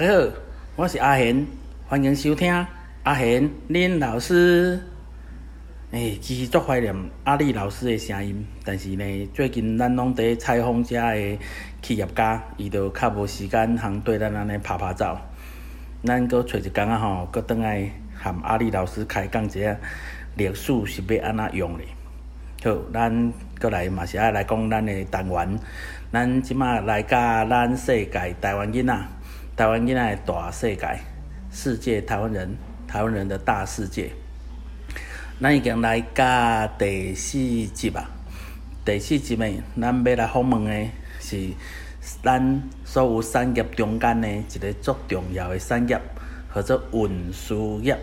大家好，我是阿贤，欢迎收听阿贤恁老师。诶，其实足怀念阿丽老师的声音，但是呢，最近咱拢伫采访遮的企业家，伊就较无时间通对咱安尼拍拍照。咱搁找一工仔吼，搁倒来含阿丽老师开讲一下历史是要安怎用的。好，咱搁来嘛是爱来讲咱的单元。咱即马来甲咱世界台湾囡仔，台湾囡仔的大世界，世界台湾人，台湾人的大世界。咱已经来甲第四集啊，第四集诶，咱要来访问诶是咱所有产业中间的一个足重要诶产业，叫做运输业。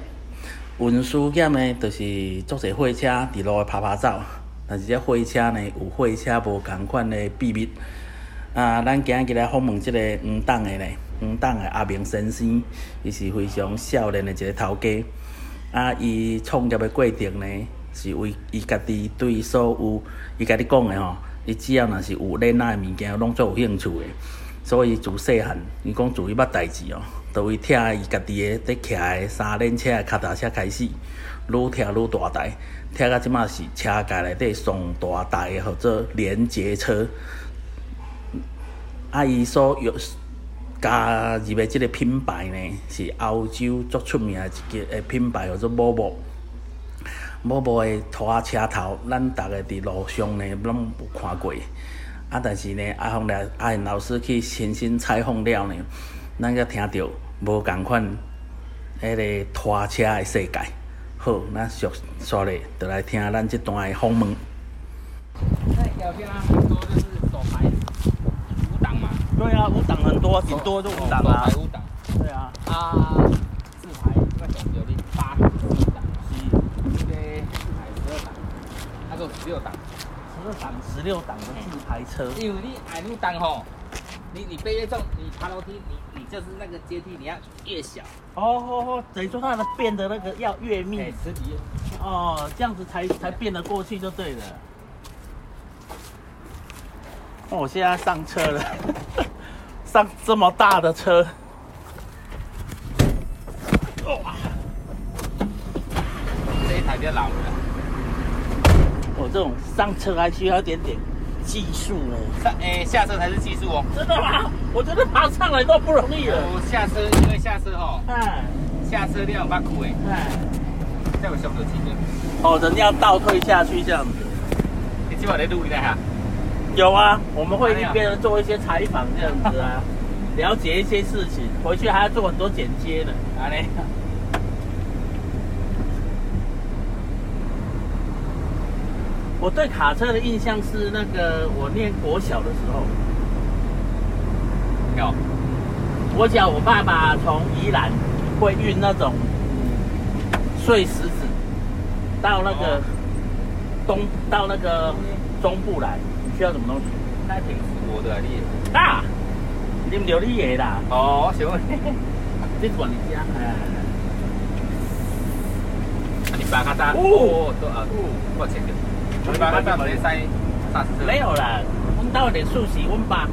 运输业呢，就是足侪货车伫路拍拍走。但是这货车呢，有货车无共款诶秘密。啊，咱今日来访问即个黄党的呢，黄党的阿明先生，伊是非常少年的一个头家。啊，伊创业的过程呢，是为伊家己对所有伊家己讲的吼，伊只要若是有恋爱的物件，拢做有兴趣的。所以自细汉，伊讲自伊捌代志哦，都为拆伊家己的伫骑的三轮车、脚踏车开始，愈听愈大台。听到即马是车界内底上大台的，叫做连接车。啊，伊所有加入的即个品牌呢，是欧洲最出名的一个品牌，叫做 Volvo。Volvo 的拖车头，咱逐个伫路上呢，拢有看过。啊，但是呢，阿凤来阿燕老师去亲身采访了呢，咱才听到无共款迄个拖车的世界。好，咱续续咧，就来听咱即段的访问。对啊，五档很多，顶多就五档啊五档对啊，啊，四排那种有零八十档，这个四排十二档，那个十六档，十二档、十六档的自排车。因为你矮六档吼，你你背越重，你爬楼梯，你你就是那个阶梯你要越小，哦哦哦，等于说它的变得那个要越密哦，这样子才才变得过去就对了。那我现在上车了，上这么大的车，哇！这一台比较老了，我这种上车还需要一点点技术呢。上哎下车才是技术哦。真的吗？我觉得爬上来都不容易了。我下车，因为下车吼，哎下车了捌苦诶，哎，再有上到几个，哦，人要倒退下去这样子。你今晚在录一下哈。有啊，我们会一边做一些采访这样子啊，了解一些事情，回去还要做很多剪接呢。啊嘞，我对卡车的印象是那个我念国小的时候，有，国小我爸爸从宜兰会运那种碎石子到那个哦。东到那个中部来，需要什么东西？那挺是我的啊你。大，你们有你的啦，哦，我想问，这管你家哎。你把它打，哦啊，我切的，你没塞刹车？没有啦，阮兜的数是阮爸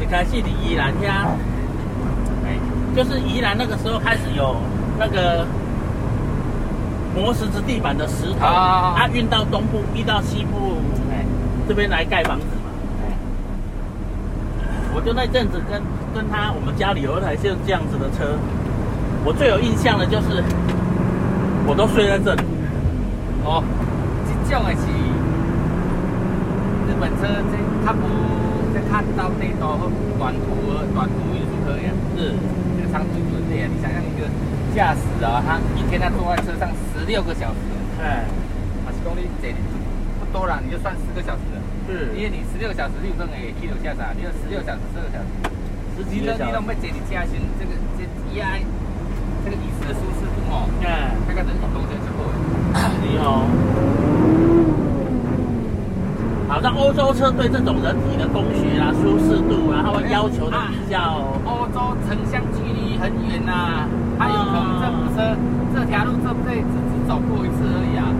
一开始伫宜兰遐，哎，就是宜兰那个时候开始有那个磨石子地板的石头，啊啊运到东部，运到西部哎，这边来盖房子嘛。哎，我就那阵子跟跟他，我们家里有一台像这样子的车，我最有印象的就是，我都睡在这里。哦，这种的是日本车，这较无，这较到地都好短途短途运输可以啊。是，这个长途运输对啊，你想象一个驾驶啊，他一天他坐在车上十六个小时，哎，马是公里这不多了，你就算十个小时因为你十六小时六钟诶，一路下啥？你有十六小时、十二小时，你都你都。要坐你家先这个这一爱这个椅子的舒适度哦，哎，大概人一公斤就够了。你哦。好像欧洲车对这种人体的工学啊、舒适度啊，它会要求的比较欧洲城乡距离很远呐、还有可能这车这条路这辈子只走过一次而已啊。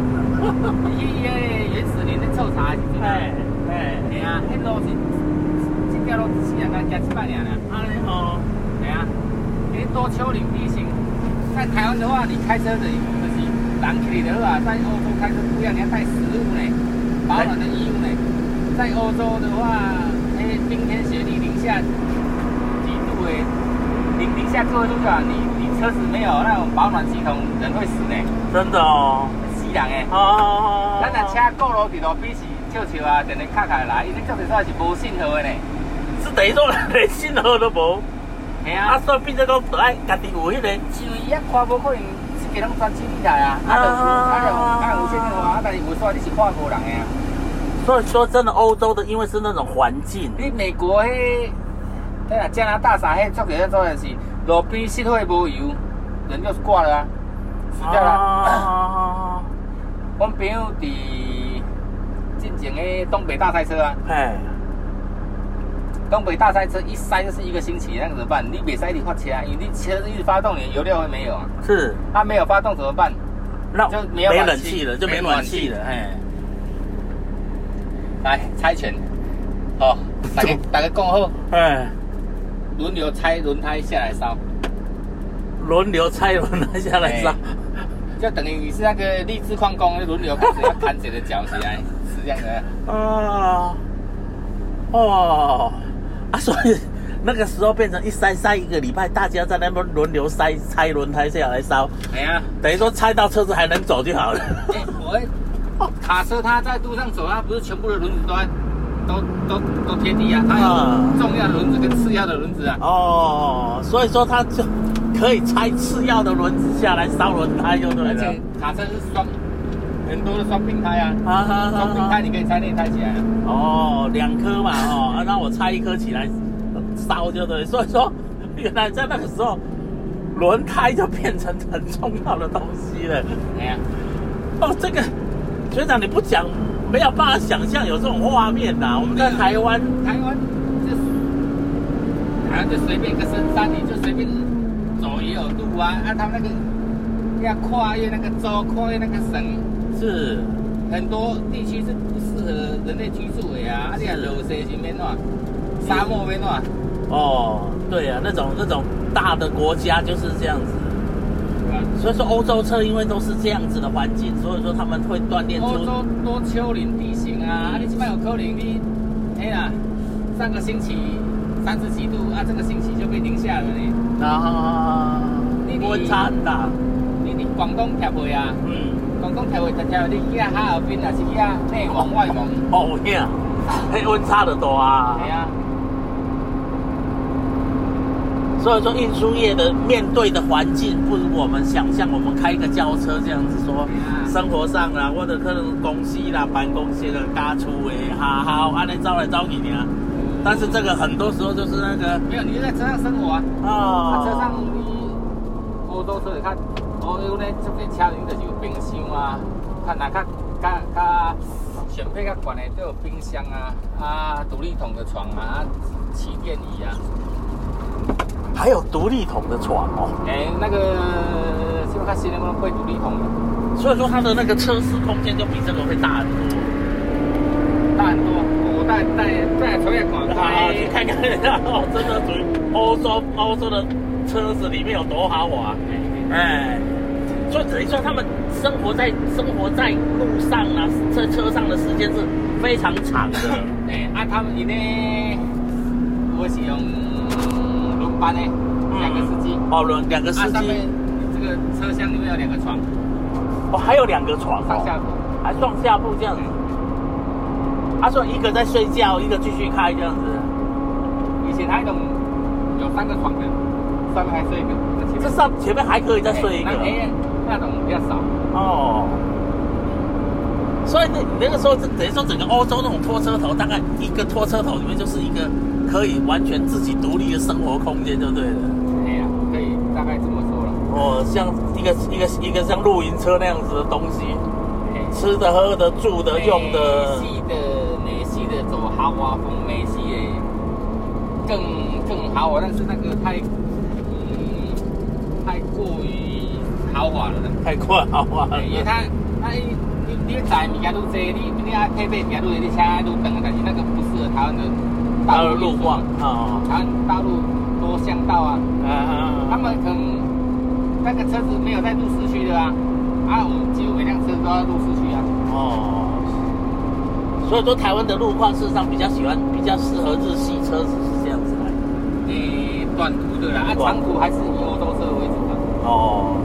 伊诶原始林的臭茶是真哎的，哎，嘿啊，迄路是即条路是人家行一百年啦，安尼哦，嘿啊，你多丘陵地形。在台湾的话，你开车的就是人去的话，在欧洲开车不一样，你要带食物呢，保暖的衣物呢。在欧洲的话，哎，冰天雪地，零下几度诶，零零下多少度啊？你你车子没有那种保暖系统，人会死呢。真的哦，死人诶。哦，咱若车过路伫路边是笑笑啊，卡卡来，是无信号连信号都无。系啊，啊，所以变做讲，爱家己有迄个，可能一个拢专机起来啊，啊。就有啊就啊有信号啊，但是你是看无人的啊。所以说真的，欧洲的因为是那种环境，你美国迄，加拿大啥迄，做起来做的是路边熄火无油，人就挂了啊，死掉了。啊，阮朋友前的东北大赛车啊，哎，东北大赛车一塞就是一个星期，那个怎么办？你别塞你发车啊，你车子一直发动，你油料会没有啊。是，它没有发动怎么办？那就没有没暖气冷气了，就没没暖气了，哎，来猜拳，哦，大家大家讲好，哎，轮流拆轮胎下来烧，轮流拆轮胎下来烧，就等于你是那个励志矿工，轮流开始要砍谁的脚起来，是这样的。啊，哦，啊，所以那个时候变成一塞塞一个礼拜，大家在那边轮流塞拆轮胎下来烧，哎呀，等于说拆到车子还能走就好了。哎，我 卡车它在路上走，它不是全部的轮子都在都都都贴地啊，它啊有重要的轮子跟次要的轮子啊。哦，所以说它就可以拆次要的轮子下来烧轮胎就对了而且。卡车是双很多的双平胎啊，啊双平胎你可以拆内胎起来啊。哦，两颗嘛，哦，啊那我拆一颗起来烧就对。所以说，原来在那个时候，轮胎就变成很重要的东西了。哎呀，哦，这个学长你不讲，没有办法想象有这种画面呐。我们在台湾，台湾就台湾就随便一个深山，你就随便走也有路啊。啊，他们那个要跨越那个州，跨越那个省，是很多地区是不适合人类居住的呀。啊，你啊，有些是免哪，沙漠免哪，哦，对啊、那种那种大的国家就是这样子。所以说欧洲车因为都是这样子的环境，所以说他们会锻炼出欧洲多丘陵地形啊，啊，你起码有丘陵你，哎呀，上个星期三十几度啊，这个星期就被零下了呢。啊，你温差很大。你伫广东贴位啊？嗯，广东贴位就贴你去啊哈尔滨啊，是去啊内蒙外蒙。哦呀，嘿，温差的多啊。系啊，所以说运输业的面对的环境不如我们想象，我们开一个轿车这样子说，生活上啦，或者可能公司啦、办公室的加出诶，好好安尼招来招去啊。但是这个很多时候就是那个没有，你就在车上生活啊。啊，哦，车上你欧洲车你看，欧洲呢，这个车顶就是有冰箱啊，看哪较较较选配较悬的都有冰箱啊，啊，独立桶的床啊，啊气垫椅啊。还有独立桶的床哦，哎、那个希望它新能不能会独立筒的，所以说它的那个车室空间就比这个会大很多。大很多。我带带带抽一广告，好，去看看 哦，真的属于欧洲欧洲的车子里面有多豪华。哎，所以等于说他们生活在生活在路上啊，在车上的时间是非常长的。哎，啊，他们呢，我是用轮班呢，两个司机，哦，轮两个司啊，上面机，这个车厢里面有两个床，哦，还有两个床哦，上下铺。还上下铺这样子。他说一个在睡觉，一个继续开这样子。以前还有有三个床的，上面还睡一个，这上前面还可以再睡一个哎那种比较少。哦。所以那你那个时候，这等于说整个欧洲那种拖车头，大概一个拖车头里面就是一个可以完全自己独立的生活空间，就对了。哎呀，可以大概这么说了。哦，像一个一个一个像露营车那样子的东西，哎吃的、喝的、住的、用的美，系的美系的走豪华风，美系的更更豪华，但是那个太嗯太过于豪华了。太快豪华了，。因为它它你你载物件愈多，你你啊配备物件愈多，你车愈长，但是那个不适合台湾的还有路路况啊，台湾大陆多多巷道啊，啊啊他们可能那个车子没有在入市区的啊，啊，我们几乎每辆车都要入市区啊。哦，所以说台湾的路况事实上比较喜欢，比较适合日系车子是这样子来的。诶，短途的啦，啊，短长途还是以欧洲车为主的。哦，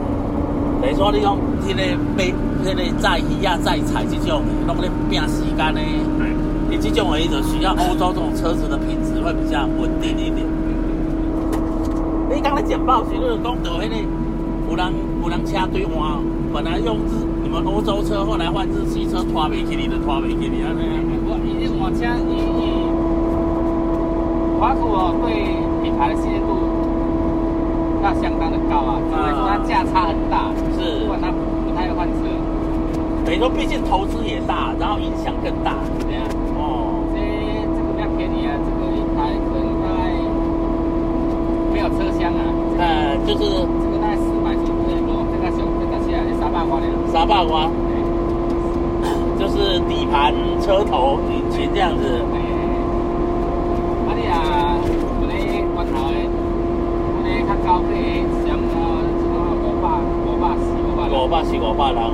等于说你讲迄个买迄个载鱼啊、载菜这种，拢咧拼时间呢。你这种为就需要欧洲这种车子的品质会比较稳定一点。你刚才简报时，你就讲到迄个有人有人车对换，本来用日你们欧洲车，后来换日系车，拖袂起你就拖袂起你安尼。我已经往家以以华酷哦，对品牌的信任度要相当的高啊，所以说它价差很大，是。不管它不太会换车，等于说，毕竟投资也大，然后影响更大。对啊。哦，这这个比较便宜啊，这个一台可能大概没有车厢啊，呃，就是这个大概四百出头的咯，这个小这个起来三百块的，沙坝瓜，对，就是底盘、车头、引擎这样子。哎，啊你啊，有咧关头的，有咧较高级的，像呃这个五百、五百四、五百六，五百四、五百人哦，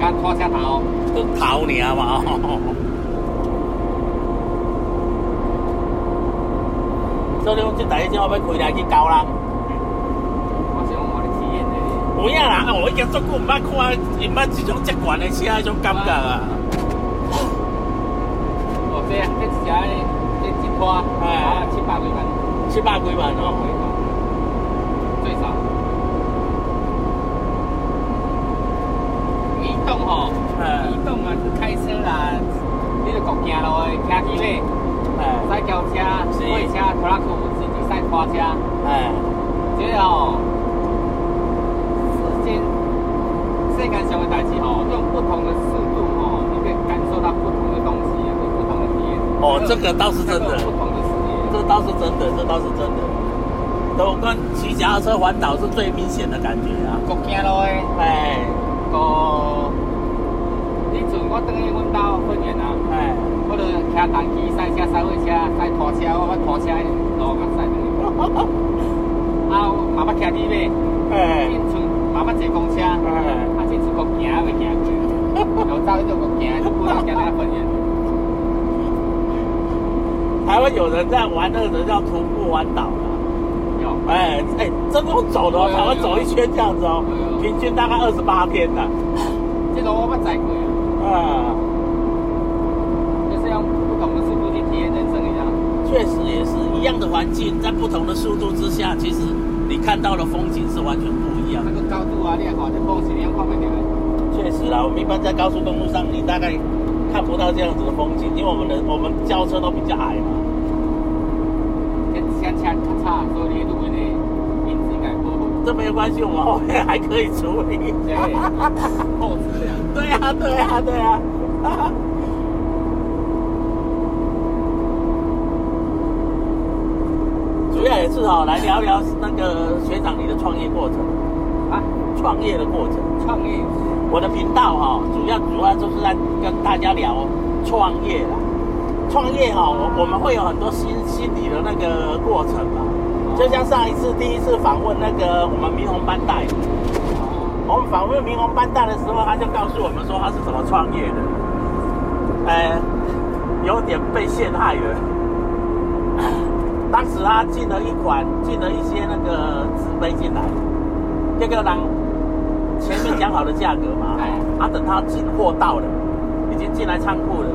加拖车头，都头尔嘛。所以你讲这台车我要开来去交人，我想我的体验的。有影啦，我已经足久毋捌看，毋捌这种遮悬的车迄种感觉啊。哦，对啊，这一台这一拖，哎啊七八几万，七百几万多少哦，最少。移动吼，移动啊，是开车啦，你就国行路的，骑机尾，哎赛轿车、货车、拖拉库，甚至赛拖车，哎，这个吼，世间世间上的代志吼，用不同的速度吼，你可以感受到不同的东西，有不同的体验。哦，这个倒是真的。不同的视野。这倒是真的，这倒是真的。都跟骑脚踏车环岛是最明显的感觉啊！国行路的。哎个，你阵我等于阮兜婚宴啊，哎，我就骑单机赛车、赛货车、赛拖车，我捌拖车的路甲赛去。啊，嘛捌骑机尾，哎进村嘛捌坐公车，啊哎，进村国行也未行过，有走迄种国行，不能行那婚宴。台湾有人在玩那个人叫徒步环岛的，有，哎哎，真的走的哦，台湾走一圈这样子哦，平均大概二十八天的，这路我捌载过，啊，就是用不同的速度去体验人生一样。确实也是一样的环境，在不同的速度之下，其实你看到的风景是完全不一样的那。个高度啊，你也好这风景，你也看不到。确实啦，我们一般在高速公路上，你大概看不到这样子的风景，因为我们的我们轿车都比较矮嘛。这相车较差，所以你录音的。这没有关系，我们后面还可以处理。对，后置啊。对呀、对呀、对呀、主要也是哦，来聊聊那个学长你的创业过程，啊，创业的过程。创业我的频道哈、主要主要就是在跟大家聊创业啦。创业哈、我我们会有很多心心理的那个过程嘛。就像上一次第一次访问那个我们明红班代，我们访问明红班代的时候，他就告诉我们说他是怎么创业的，呃，有点被陷害了。当时他进了一款，进了一些那个纸杯进来，这个人前面讲好的价格嘛，哎啊，等他进货到了，已经进来仓库了，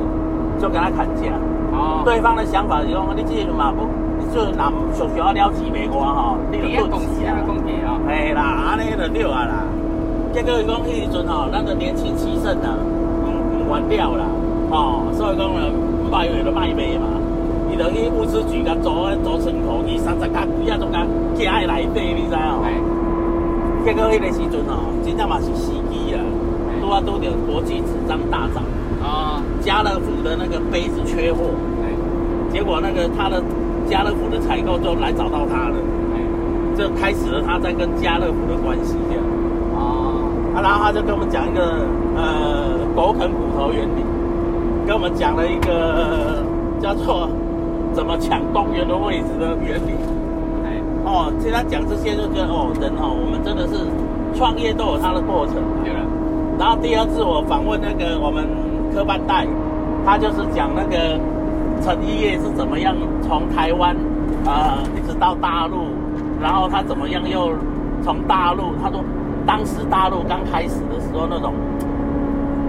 就跟他砍价。哦，对方的想法是讲，你这个嘛不，你就拿小小了钱卖我吼，你就顿时啊要讲时啊，要。讲价啊。嘿啦，安尼就对啊啦。结果伊讲迄时阵吼，咱就年轻气盛啊，唔唔原料啦，吼、所以讲呢，唔卖话就卖卖嘛。伊就去物资局甲租租仓库，伊三十甲几啊种甲寄喺内底，你知影哎吼？结果迄个时阵吼，真正嘛是时机啊，拄啊拄着国际纸张大涨，哦，家乐福的那个杯子缺货，结果那个他的家乐福的采购就来找到他了，哎，这开始了他在跟家乐福的关系这样。哦，啊，然后他就跟我们讲一个呃狗啃骨头原理，跟我们讲了一个叫做怎么抢公园的位置的原理。哦，听他讲这些就觉得哦，人哦，我们真的是创业都有它的过程。对了，然后第二次我访问那个我们科班代，他就是讲那个陈一业是怎么样从台湾啊、一直到大陆，然后他怎么样又从大陆，他说当时大陆刚开始的时候那种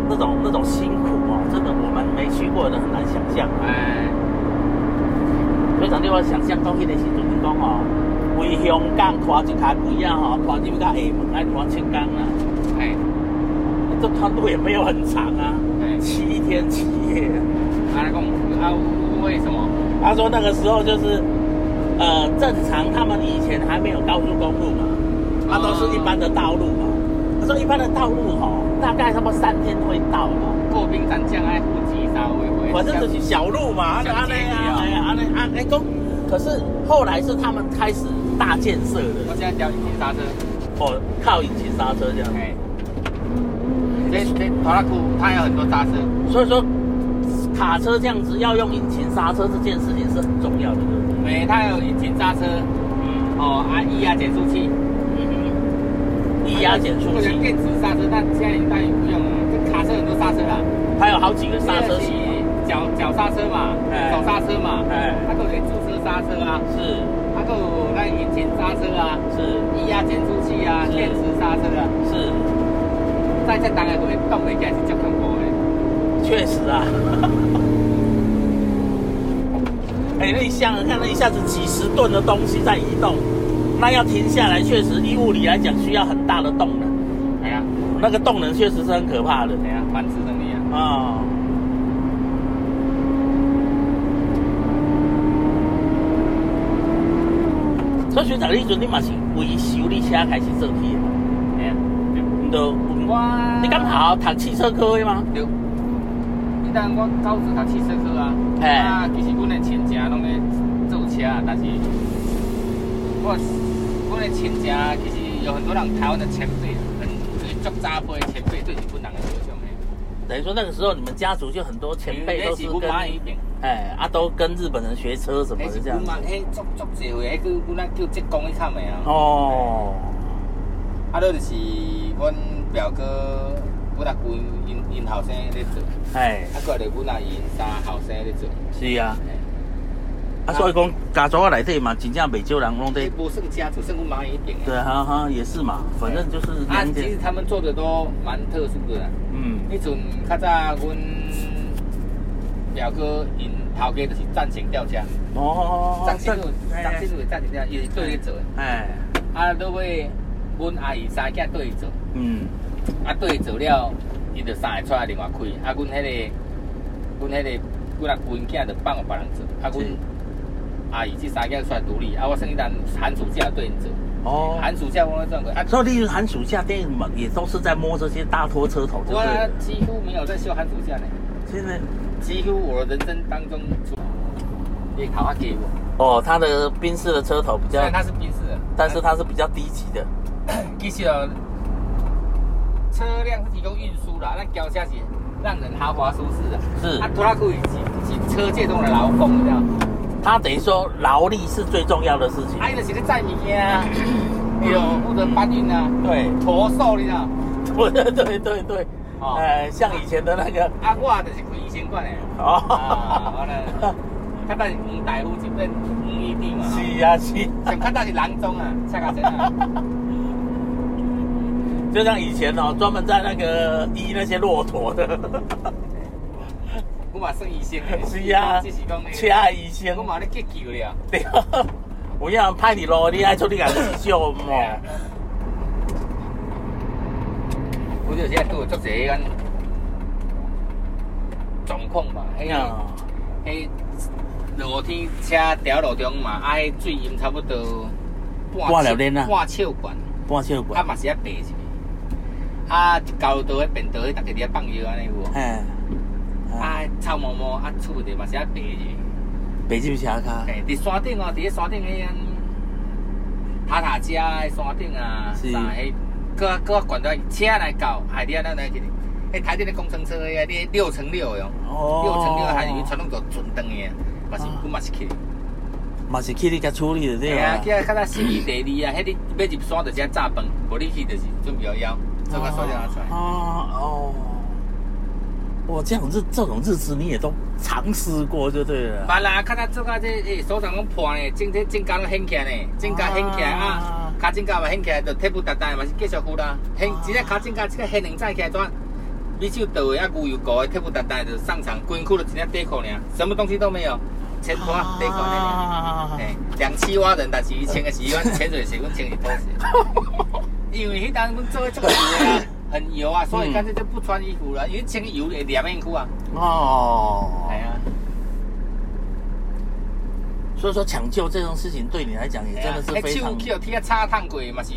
那种那种辛苦哦，真的我们没去过的很难想象。哎，非常令我想象到迄个时阵讲哦，为香港跨一卡贵啊吼，跨入到厦门来跨七天啦，哎，这团路也没有很长啊，哎，七天七夜。啊，来讲啊，为什么？他说那个时候就是，呃，正常他们以前还没有高速公路嘛，他都是一般的道路嘛。他说一般的道路吼，大概差不多三天会到了，过冰斩将爱户籍啥微微，反正就是小路嘛，小安尼街啊，哎呀，安尼啊，哎讲，可是后来是他们开始大建设的我的，现在调引擎刹车，哦，靠引擎刹车这样。哎，这这拖拉库它有很多刹车，所以说，卡车这样子要用引擎刹车这件事情是很重要的，对不对？对，它有引擎刹车，嗯。哦，啊，液压减速器，嗯。嗯，液压减速器，电子刹车，但现在一代也不用了，这卡车很多刹车啦，它有好几个刹车系统。脚脚刹车嘛，哎。手刹车嘛，哎。它都有驻车刹车啊，是。它都有那引擎刹车啊，是。液压减速器啊，电子刹车啊，是，在这当然会动的，也是足恐怖的。确实啊。哎，那你想想看，那一下子几十吨的东西在移动，那要停下来，确实依物理来讲需要很大的动能，哎呀，那个动能确实是很可怕的哎呀，反制能力啊，啊。所以学长，你阵你嘛是维修你车开始做起的嘛？哎呀，对你都我你刚好读汽车科的吗？对，你当我高职读汽车科啊，嘿啊，其实阮的亲戚拢咧做车啊，但是我阮的亲戚其实有很多人台湾的前辈，很最足早辈的前辈对日本人的影响的。等于说那个时候你们家族就很多前辈都是阮跟哎啊都跟日本人学车什么的这样子。阮妈，迄足足济回，迄个阮咱叫职工去看的啊。哦，啊，迄就是阮表哥，阮阿姑因因后生咧做，哎，啊，过来阮阿因三后生咧做。是啊，嘿啊所以讲家族内底嘛，真正袂少人拢在这，无算家族，算阮妈一边的。对，哈哈也是嘛，反正就是啊，两点，其实他们做的都蛮特殊的。嗯，迄阵较早阮表哥因头家就是战前吊车，哦，张新路，哎张新路的战前吊车，伊是对去做。哎，啊，落尾阮阿姨三囝对伊做，嗯，啊对伊做了，伊就三个出来另外开。啊，阮迄、个，阮迄、个，阮阿姑因囝就放互别人做。啊，阮是阿姨这三个出来独立，啊，我剩一单寒暑假对因做。哦，寒暑假我赚过，啊，所以例如寒暑假电影们也都是在摸这些大拖车头，就我几乎没有在休寒暑假呢。现在几乎我人生当中，你考他给我，哦，他的宾士的车头比较虽然，他是宾士的，但是它是比较低级的，其实哦，车辆是提供运输啦，那轿车是让人豪华舒适的。是啊，拖拉库是是车界中的劳工，你知道？它等于说劳力是最重要的事情。啊，伊就是个载物件啊，有负责搬运啊，对，驼兽，你知道？对对对对呃，像以前的那个，啊，我就是开医生馆的。哦啊，我呢，较早是黄大夫这边黄医弟嘛。是啊是啊，上较早是郎中啊，恰卡真啊。就像以前哦，专门在那个医那些骆驼的，我嘛算医生的。是啊这是讲那个车医生我嘛咧急救了。对，有影歹你路，你爱出你家自救嘛。我就现在都有做这个状况嘛，迄呀个迄落天车调路中嘛，啊，迄水淹差不多半粒链啊半手管，啊半小管，嘛是要爬去。啊，一高道迄便道迄，逐个伫遐放药安尼有无？哎，啊，臭毛毛啊，厝的嘛是要爬去。北京车卡，嘿，伫山顶哦，伫咧山顶迄安塔塔加的山顶啊，是。啥迄，搁搁管到车来到海底啊，咱来去，迄台顶的工程车迄个六乘六的哦，哦。六乘六还是传统做准灯的，嘛是啊。阮嘛是去，嘛是去你甲处理的对对啊，啊去。啊，较早心仪第二啊，迄你要入山就是要炸饭，无你去就是准备要枵，做个塑料拿出来。啊哦，哇，这样日这种日子你也都尝试过就对了。别啦，较早做到这诶，手上拢破呢，整体整甲拢掀起来呢，整甲掀起来啊啊，骹整甲嘛掀起来，就铁不达达嘛是继续敷啦。掀啊一个骹整甲这个掀两再起来，怎？米酒倒的啊，牛油膏的铁布搭搭就上场，规裤就一件底裤呢，什么东西都没有，钱拖底裤那啊诶，两栖蛙人，但是伊穿的是阮潜水鞋，阮穿的是拖鞋。因为迄当阮做的这个 油啊，很油啊，所以干脆就不穿衣服了，因为穿油会黏面裤啊。哦，哎呀，所以说抢救这种事情对你来讲也真的是非常迄手去互铁叉烫过嘛是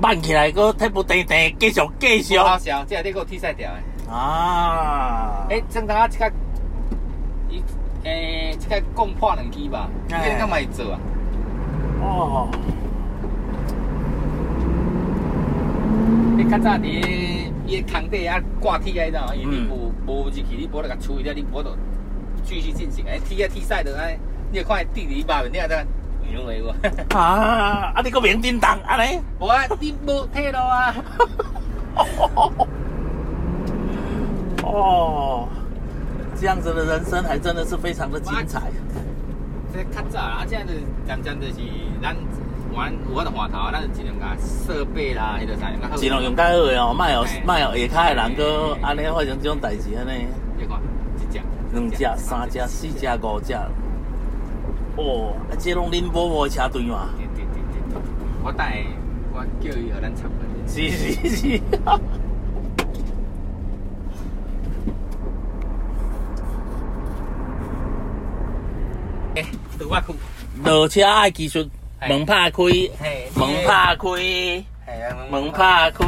慢起来，个踢不地地，继续继续好笑，这个你给我踢晒掉的。啊！诶，正当啊，这个伊诶，这个共破两支吧，你哎干嘛会做啊？哦，较早伫伊的空地啊挂铁啊，你无无入去，你无得甲处理掉，你无得继续进行。诶，踢啊踢晒的，哎，你有看地里把面，你啊得牛为我。啊！啊，你个面叮当，安尼。无啊，你无退路啊。哦，这样子的人生还真的是非常的精彩。这较早啊，这样子渐渐就是咱玩有法度换头，咱就尽量甲设备啦，迄个啥用较好。尽量用较好的哦，莫有嘿莫有下骹的人个安尼发生这种代志安尼，你看，一只、两只、三只、四只、五只。哦，啊，这拢恁某某的车队嘛？对对对对对，我等下我叫伊互咱插分。是是是。诶，拄我去，落车爱技术，嘿门拍开，门拍开，门，拍开，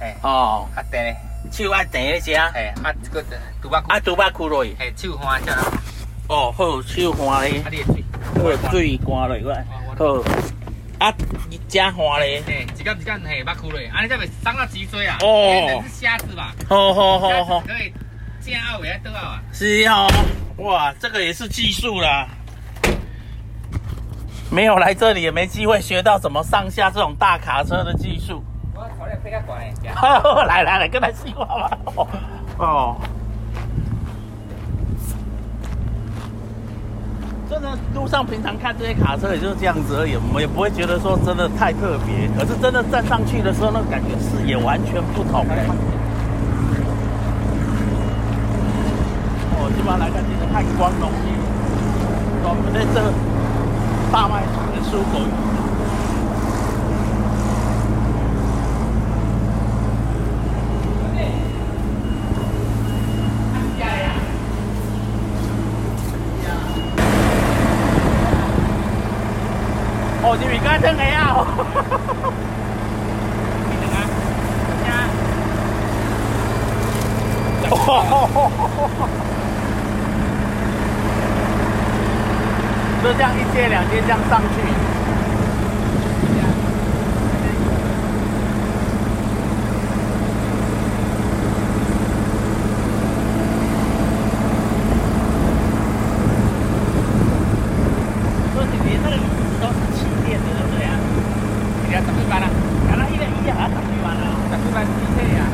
嘿，哦，啊对，手爱停咧车，嘿，啊这个拄我啊，去，拄捌开落去，嘿，手换只，啊哦，好，手换咧，你的水，好，水关落去，好，啊，加换咧，嘿，一竿一竿嘿，捌开落，安尼才袂伤到脊椎啊。哦。因为人是瞎子吧？好好好好，可以正奥尾倒啊。是哦，哇，这个也是技术啦。没有来这里，也没机会学到怎么上下这种大卡车的技术。我考虑飞较悬诶，好，来来来，跟他细话吧。哦，真的路上平常看这些卡车也就是这样子而已，我们也不会觉得说真的太特别。可是真的站上去的时候，那感觉视野完全不同嘞。哦，基本上来看这个太光荣了。我们在这大卖场的出口。哦，你咪家真係啊！就这样一阶两阶这样上去。所以你连那个椅子都是气垫的，对不对啊？你看十几万啦，原来一个一样啊，十几万啊！十几万机车啊。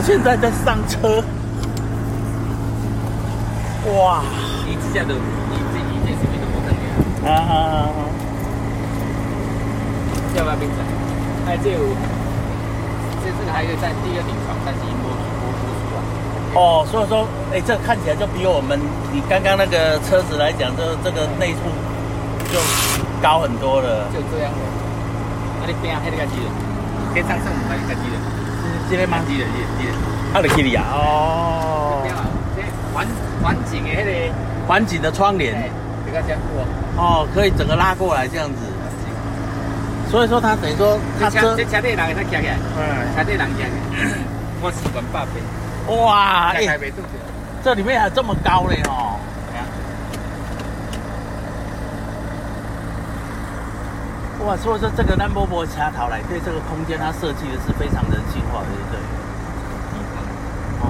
我现在在上车，哇！伊即只就伊这你这什么都无等嘅，啊，要不要冰水？哎，这有，这这个还可以在第二顶床，但是摸摸不出来。哦，所以说，哎，这看起来就比我们你刚刚那个车子来讲，这这个内部就高很多了。就这样的。啊，你边迄个机的，天上圣母那个机的，这个吗？机的，机的。啊，就去里啊？哦这环环境的迄个，环境的窗帘哎，这个这样哇，哦，可以整个拉过来这样子。所以说，它等于说它车这车这车底人会使骑起来，嗯，车底人骑起来。我习惯八倍，哇，哎。这里面还这么高嘞哦。哎呀，哇，所以说这个兰博博卡头来对这个空间，它设计的是非常人性化的，对不对？哦，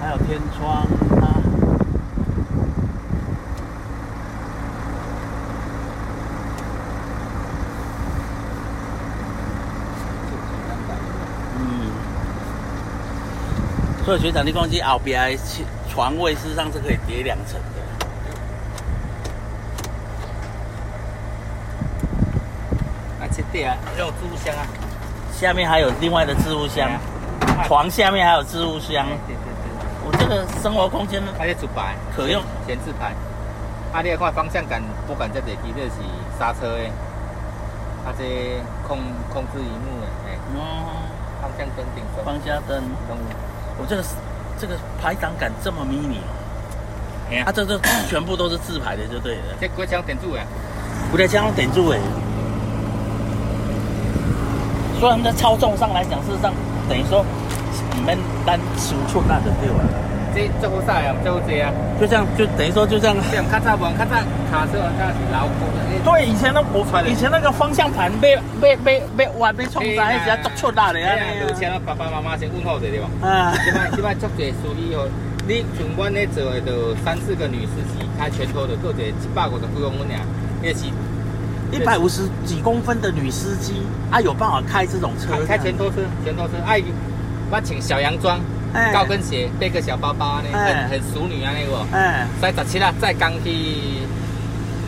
还有天窗啊。嗯，所以学长，你讲这后边的床位事实上是可以叠两层的。啊，这底啊，有置物箱啊，下面还有另外的置物箱，啊。床下面还有置物箱。对对对，我这个生活空间呢，它这主牌。可用。显示牌。啊，你来看方向感，不管这台机这是刹车的，啊这控控制荧幕的，哎，哦，方向灯顶灯方向灯，灯，我这个这个排档杆这么迷你，啊，，这这全部都是自排的就对了，这国枪点住呀，不得将点住哎。虽然在操纵上来讲，事实上等于说里面单输出那的对吧？这最好晒啊，最好这啊，就这样，就等于说就这样。这样较早无，较早卡车它是老古的，对，以前那我以前那个方向盘被被被被弯被冲在，直接做出大的啊有！钱了，爸爸妈妈先问候者对吧？啊，现在现在足侪司机哦，你像阮咧做的，就三四个女司机开全头的，各一个一百五十几公分尔，那是一百五十几公分的女司机啊，有办法开这种车？开开全头车，全头车，爱我穿小洋装，哎高跟鞋，背个小包包呢，哎很很淑女啊那个。哎，在十七啊，再刚去，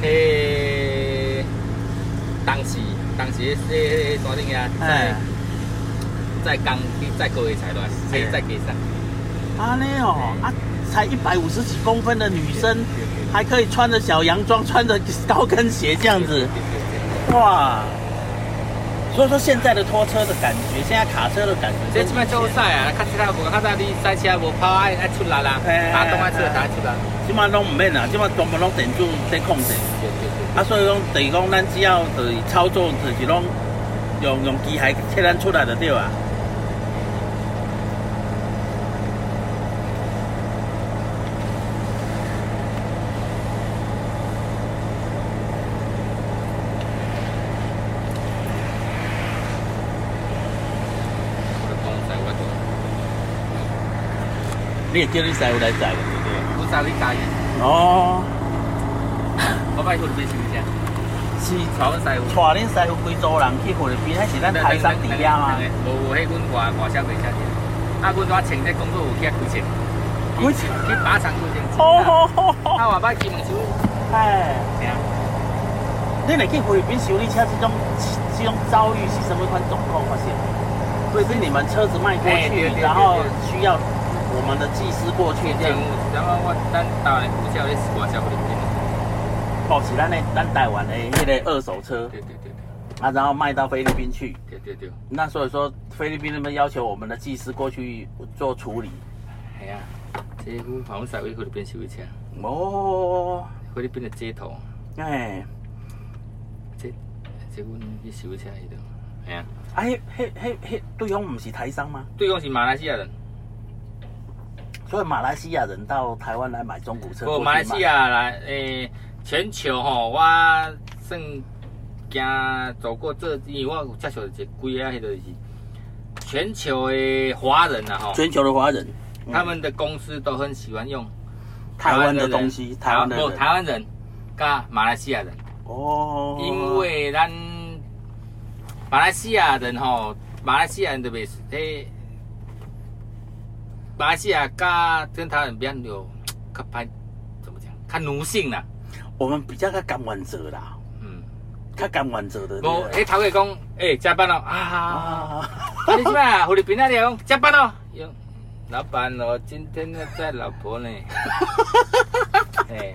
诶，当时当时诶啥物啊，在哎，在刚去再过一才乱，还是再给上。啊那哦啊，才一百五十几公分的女生，还可以穿着小洋装，穿着高跟鞋这样子，哇！所以说现在的拖车的感觉，现在卡车的感觉，这即摆做晒啊，较其他无，较早你赛车无跑爱爱出来啦，哎打动爱出来打出来。即马拢唔免啦，即马全部拢电子在控制。对对对。啊，所以讲，等于讲，咱只要就是操作，就是拢用用机械切咱出来就对啊。我就讲赛我做，你你哦，我摆菲律宾收一下，是找阮师傅。带恁师傅规组人去菲律宾，还是咱台商底下吗？无无，迄阮外外销袂下去。啊，阮拄工作有去开车，开车去靶场开车。哦吼吼啊，吼！我摆基本修，哎，对啊，你来去菲律宾修理车这种这种遭遇是什么款状况发现？所以是你们车子卖过去，然后需要我们的技师过去这样，然后我咱台湾股票咧是外销菲律宾。咱的咱台湾的那个二手车对对对对啊，然后卖到菲律宾去。对对对。对，那所以说，菲律宾那边要求我们的技师过去做处理。系啊，这阮访问师傅去菲律宾收一车，哦，菲律宾的街头，哎，这这阮去收一车？迄度，系啊，啊，迄迄迄迄对方不是台商吗？对方是马来西亚人，所以马来西亚人到台湾来买中古车。不，马来西亚来，诶、全球吼，我算行走过这，因为我有接触一几啊迄个是全球的华人啊吼，全球的华人，嗯他们的公司都很喜欢用台湾的人。东西，台湾的不人台湾人，加马来西亚人，哦，因为咱马来西亚人吼，马来西亚人特别是诶，马来西亚跟跟台湾比较有，较拍怎么讲？较奴性啦。我们比较较甘愿做啦，嗯，较甘愿做的那无，个。迄头家讲，诶，加班咯，啊，啊，啊，你什么啊？菲律宾那里讲加班咯，有老板哦，今天要载老婆呢。哎，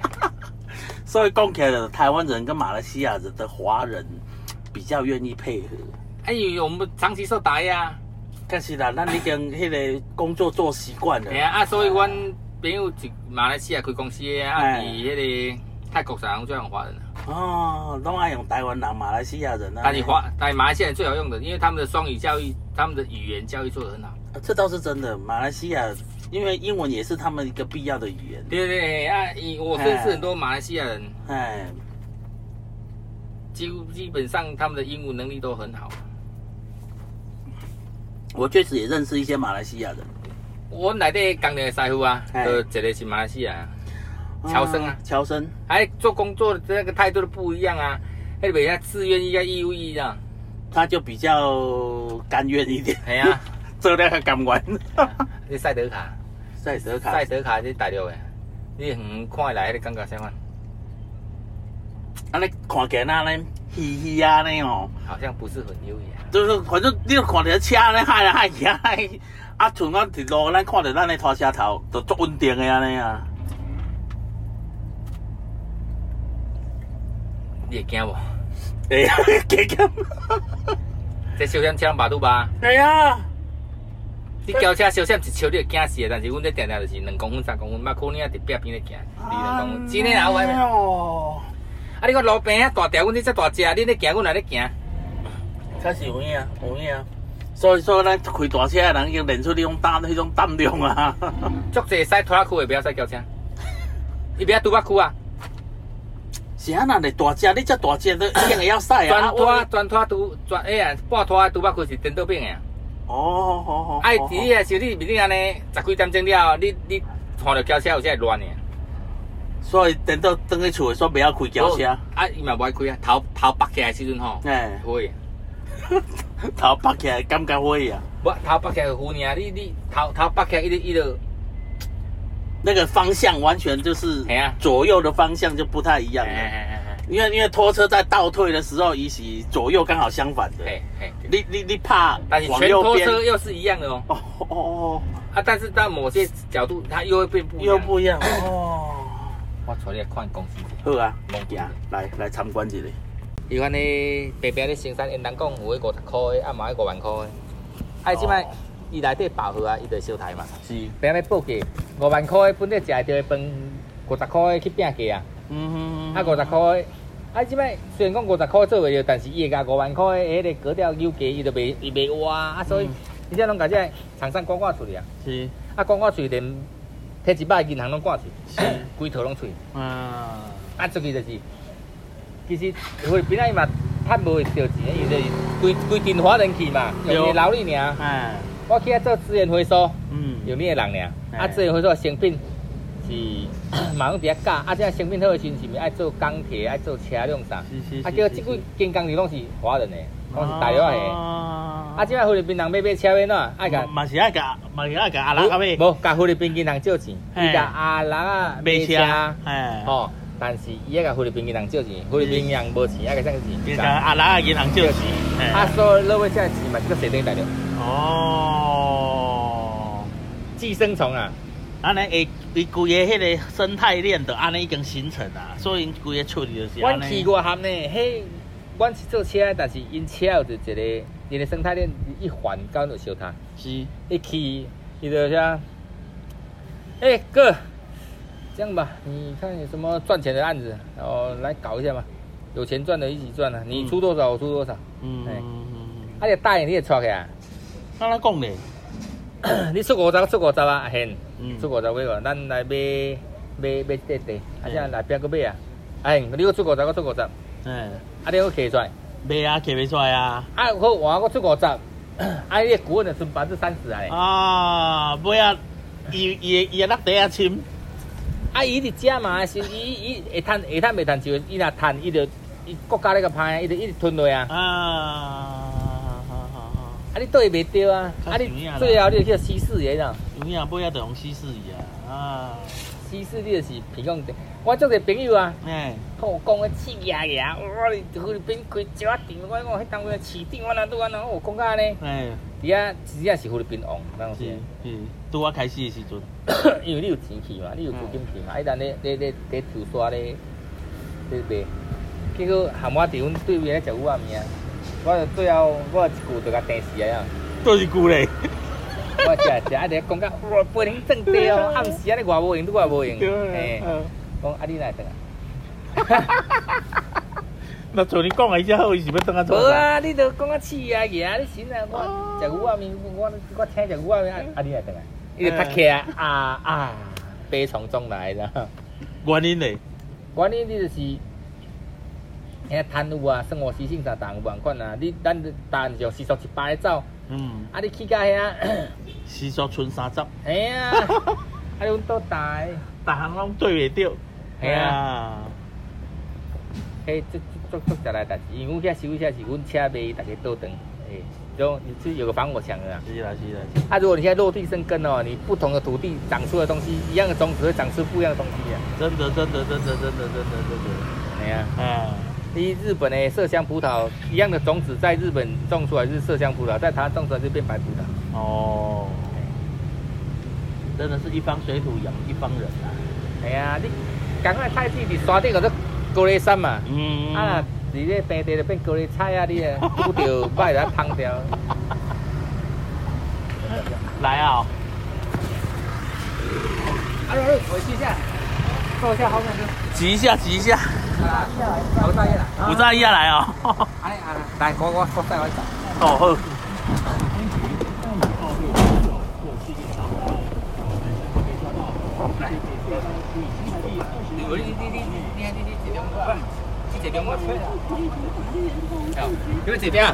所以讲起来，台湾人跟马来西亚人的华人比较愿意配合。哎呦，我们长期受打压，但是啦，咱已经迄个工作做习惯了哎。呀，啊，所以阮朋友一马来西亚开公司的，啊，哎伫迄个泰国上最用华人了。哦，拢爱用台湾人、马来西亚人啊。但是华，但马来西亚人最好用的，因为他们的双语教育，他们的语言教育做得很好。啊这倒是真的。马来西亚因为英文也是他们一个必要的语言。对对对啊，我认识很多马来西亚人，哎，几乎基本上他们的英文能力都很好。我确实也认识一些马来西亚人。我内底工的师傅啊，哎。就一个是马来西亚，乔生啊，乔生，哎，做工作的那个态度都不一样啊，那比较自愿意啊，义务役啊，他就比较甘愿一点，系啊，做那个甘愿。你赛德卡，赛德卡。赛，德卡是大陆的，你远看来，你感觉啥款？安尼看起来那呢，嘻嘻啊呢哦，好像不是很优雅。就是反正你看到车呢，嗨来嗨去嗨，啊，像咱一路，咱看到咱的拖车头，就足稳定的安尼啊。你会惊无？哎呀，加减，这小闪车马路吧？会啊，你轿车小闪一超你会惊死的，但是阮这定定就是两公分、三公分，马可能啊伫壁边咧行，离两公分，真诶啊，啊，你看路边啊大条，阮这遮大只，你咧行，阮也咧行。确实有影，有影。所以说，咱开大车的人已经练出那种胆、那种胆量啊。足济驶拖拉机的，不要驶轿车。伊不要拄巴库啊，是啊，那你大只，你这大只都一定会要晒啊。专拖啊我专拖拄专哎呀，半拖的拄巴库是颠倒边的啊。哦，好好。哎，伫你啊，是你面顶安尼十几点钟了，你你看到轿车有些会乱的。所以等到等去厝的时候，不要开轿车。啊，伊嘛无爱开啊，头头拔起来的时阵吼，哎，会。头拔起来感觉会啊。无头拔起来有负尔，你你头头拔起来，伊就伊就那个方向完全就是左右的方向就不太一样嘿了。嘿因为因为拖车在倒退的时候，一起左右刚好相反的。嘿嘿嘿。你你你怕但是全拖往右边？车又是一样的哦，哦哦哦，啊，但是到某些角度它又会变不一样。又不一样哦。我带你来看公司。好啊，行，来来参观一下。伊款呢，白白咧生产，因人讲有迄五十块的，啊嘛迄五万块的。啊，即摆伊内底饱和啊，伊就小台嘛。是，变咧报价，五万块的本来食会着的饭，五十块的去拼价啊。嗯啊，五十块的，啊，即摆虽然讲五十块做袂着，但是伊会甲五万块的迄个格调优价，伊就袂伊袂活啊，啊，所以嗯伊只拢甲这厂商赶赶出去啊。是，啊，赶赶出去连摕一百银行拢赶出去，规套拢出去。嗯，啊，出去就是，其实菲律宾啊伊嘛趁无着钱，伊就是规规阵华人去嘛，用伊劳力尔。哎，我去遐做资源回收，嗯，用你的人尔。哎。啊，资源回收的成品是。嘛拢伫遐教，啊，这成品好的时阵是毋是爱做钢铁，爱做车辆啥？是是啊，叫即几间工厂拢是华人的，拢是大陆的。啊啊，即摆菲律宾人要买车要哪？爱甲。嘛是爱甲，嘛是爱甲阿拉阿妹无，甲菲律宾银行借钱，嘿伊甲阿拉啊买车，哎，吼，但是伊要甲菲律宾银行借钱，菲律宾银行无钱，爱甲啥伊钱？甲阿拉啊银行借钱，啊，所以落尾这钱嘛，这个谁等于大陆哦，寄生虫啊，安尼会伊规个迄个生态链就安尼已经形成啊，所以因规个处理就是安阮去尼。外含呢，迄阮是做车，但是因车有一个因的生态链一环到就烧塌，是，一去伊就啥，哎哥，这样吧，你看有什么赚钱的案子，然后来搞一下嘛，有钱赚的一起赚啊，你出多少我出多少，嗯哎嗯嗯，啊你大爷你也出去啊，安尼讲咧，你出五十出五十啊，现。嗯。出五十几个，咱来买买买地地，啊这样来边个买啊，哎，你个出五十个出五十，啊哎，你个摕出来。卖啊，摕袂出来啊，啊，好，换我出五十，啊，你的股份就剩百分之三十啊嘞。啊，买啊，伊伊伊个落地啊深，啊，伊伫遮嘛，是伊伊会趁会趁袂趁就伊若趁，伊就伊国家咧个歹，伊就一直吞落啊。啊，好好好，啊，你对袂着啊？啊，你最后你就去稀释个喏，有影尾仔就用稀释伊啊，啊，稀释你就是鼻孔地。我做个朋友啊，哎，跟我讲个气牙牙，哇！你菲律宾开一啊店，我讲迄当个市顶，我哪拄安那，我讲甲呢，哎，伫遐真正是菲律宾王，当时。是，拄啊开始的时阵，因为你有钱去嘛，你有资金去嘛，迄阵咧咧咧咧抽刷咧咧卖，结果含我伫阮对面咧食牛仔面，我就最后我一句就甲電死啊！都是久嘞，我食食啊，伫講甲哇，背型正地哦，暗时啊，你外无用，你外无用，嘿，讲啊，你哪會等啊？那像你讲的遮好，伊是要等啊無做无？啊，你都讲啊，試啊嘢啊，你先啊，我食牛仔面，我我请食牛仔面，啊，啊，你哪會等啊？伊就拍起啊，啊啊，悲从中来啦。原因嘞，原因你就是，遐贪污啊，生活习性啥同有共款啊。你咱但就时速一百走，嗯，啊你去到遐，时速剩三十，哎呀，啊你阮倒大的，逐项拢对袂着，嘿啊，嘿，这这这这来代志，因为阮遐收遐是阮车卖，大家倒转，哎，就你是有个防火墙的啊。是啦是啦，啊，如果你现在落地生根哦，你不同的土地长出的东西，一样的种子会长出不一样的东西啊。真的真的真的真的真的真的，哎呀。啊，第一，日本的麝香葡萄一样的种子，在日本种出来是麝香葡萄，在台湾种出来就变白葡萄。哦，真的是一方水土养一方人啊，哎呀，你赶快菜地伫山顶嗰只高丽山嘛，嗯，啊，伫咧平地就变高丽菜啊，你啊拄着歹来芳掉。来啊，啊，来，回去一下，坐一下后面去。挤一下挤一下，啊，好大一啦。五十一来哦，哎啊，来，我我我带我走。哦好。你你你你你这两个吹啦。好，你们这边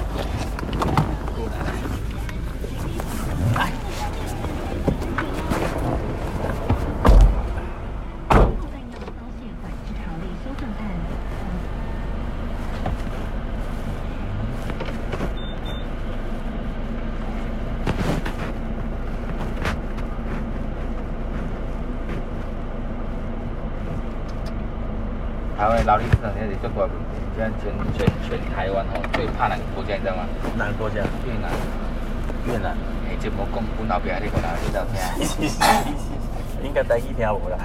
台湾的劳力市场现在是最大问题，现在全全全台湾哦最怕哪个国家你知道吗？哪个国家？越南。越南。诶，这无讲阮老爸你讲哪你知道听？应该带去听无啦。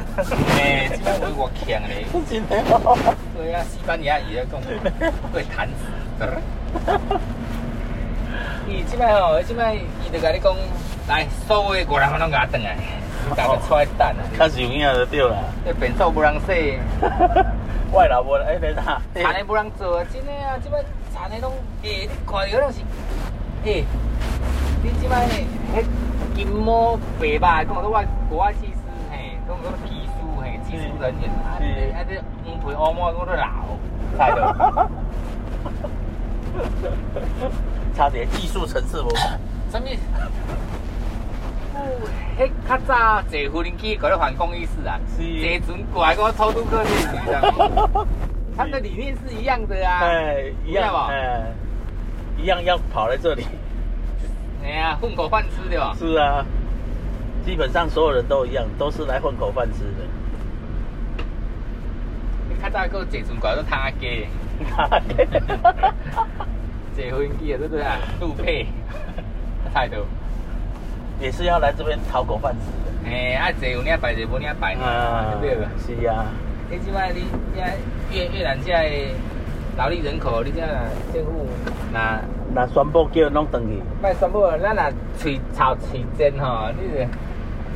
诶，这摆话我强嘞。真的哦。对啊，西班牙语咧讲 会弹死。伊即摆吼，即摆伊就甲你讲，来，所有的外人拢甲我转来，你大家出来等啊。较是有影就对啦。这便所无人洗，外老无哎，等下。田的无人做啊，真的啊，即摆田的拢，诶，你看着拢是，诶，你即摆迄金毛白吧，讲说我国外技师嘿，讲说技术嘿，技术人员，啊，是啊这黄皮乌毛讲说老，猜到？差点技术层次无。什么？哦，迄较早坐无人机，搞咧反公益事啊，是坐船过来跟我偷渡客进去的，他们的理念是一样的啊，哎，一样吧？哎，一样要跑来这里。哎呀，混口饭吃的吧？是啊，基本上所有人都一样，都是来混口饭吃的。你较早个坐船过来都摊下鸡，坐无人机啊，对不对啊？路配，态度。也是要来这边讨口饭吃的。哎，啊坐有领牌，坐无领牌，啊对不对？是啊，你即摆你这越越南这的劳力人口，你这政府那。那宣布叫人拢转去。卖宣布，咱若喙臭喙尖吼，你就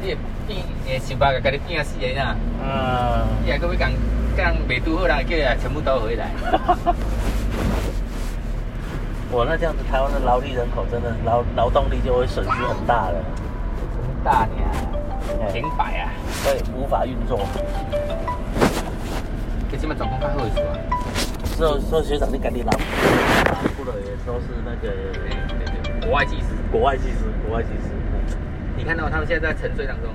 你会变会想办法甲你变死个呐。嗯，你若搁要讲讲未拄好，啦叫伊全部都回来。我那这样子，台湾的劳力人口真的劳劳动力就会损失很大了，大年哎停摆啊！会无法运作。这即摆状况较好是吧？所以所以学长，你赶紧拿出的也都是那个国外技师。国外技师，国外技师。你看到他们现在在沉睡当中，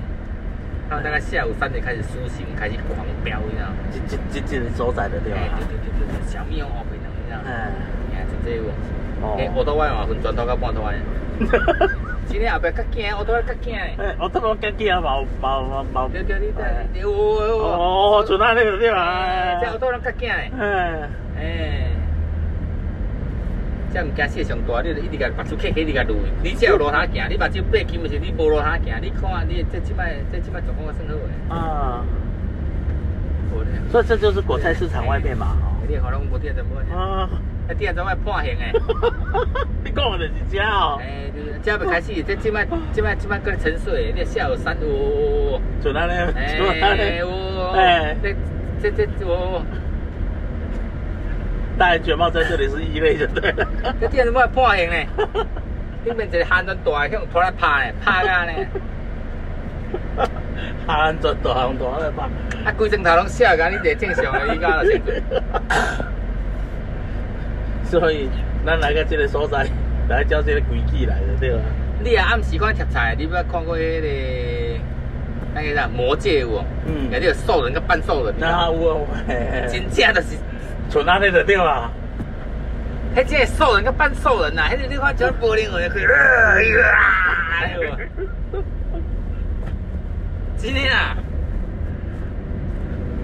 他们大概下午三点开始苏醒，开始狂飙，你知道吗？这这这这是所在的对吧哎？对对对对对，小蜜蜂黑皮人，你知道吗？哎，你看这这个。哦诶，我头弯嘛，分砖头到半头弯，今天后壁较惊，乌托较惊诶。哎，我都冇跟见啊，冇冇冇冇。对对，你哎对，有有有。哦，就那那个对吧？哎，这乌托较惊诶。哎，哎，这物件世上。大，你就一直甲目睭开开，一直甲撸。你只有路下行，你目睭八金，就是你无路下行。你看，你这即摆这即摆状况算好诶。啊。所以这就是果菜市场外面嘛。你可能无听怎么？啊，啊，听怎么判刑诶？你讲的就是这哦。哎，就是这要开始，这即摆即摆即摆搁咧沉睡，你下午三五。就那那，就那哎，那。我哎这这这我。戴卷帽在这里是异类，就对了。这店怎么判刑呢？顶面一个汉人大向拖来拍呢，拍啊呢！汉做大行大来吧。啊，规整头拢笑甲你一个正常的，你讲就成做。所以，咱来到这个所在，来照这个规矩来的，对吧？你啊暗时看贴菜，你捌看过迄、那个那个啥魔界有哦？嗯有迄个兽人跟半兽人，那我，真正就是，像那那个对吧？迄即个兽人跟半兽人呐、啊，迄个你看像柏林人去，哎呦，真的啊！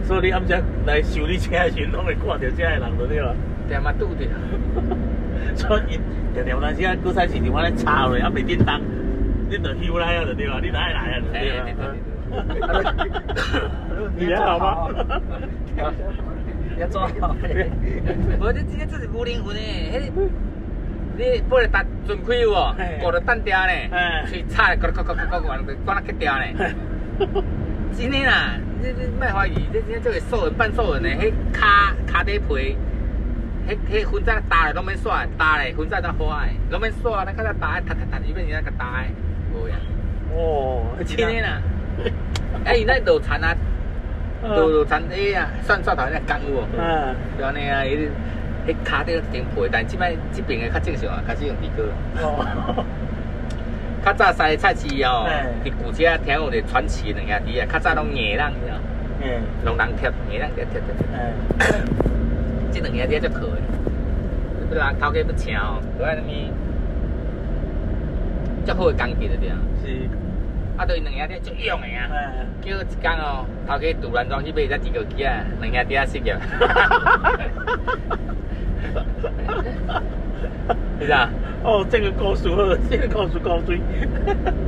所以你暗时来修理车的时，拢会看到这个人，就对了。点嘛拄着，所以，常常有当时啊，古菜市场我咧查落，啊袂叮当，你就休来啊，就对了，你哪会来啊。你还好吗？要做好。无，你这这是无灵魂诶，迄个你把个蛋准开有无？嘿顾着蛋雕呢嘿，去炒，咕咕咕咕咕咕，管它去掉呢。真的啦，你你莫怀疑，这这这个瘦人半瘦人呢，迄骹骹底皮，迄迄粉仔打咧拢免刷，打咧粉仔才花诶，拢免刷，咱较早打，哒哒哒，伊变人家甲打诶，无呀，哦，真的啦。哎，伊那落田啊，落落田诶啊，算算头那干有无？嗯，就安尼啊，伊迄骹底顶皮，但即摆即边诶较正常啊，开始用地沟。哦，较早西菜市哦，伫古街听有一个传奇的两兄弟啊，较早拢硬人，你知道？嗯，拢人贴硬人贴贴贴，即两兄弟足可的，不人头家要请哦，搁安尼足好的工具就对啊，是，啊，对因两兄弟足勇的啊。嗯，叫一工哦，头家杜兰庄去买只地沟机啊，两兄弟啊失业。是啊，哦，这个故事好，这个故事高水，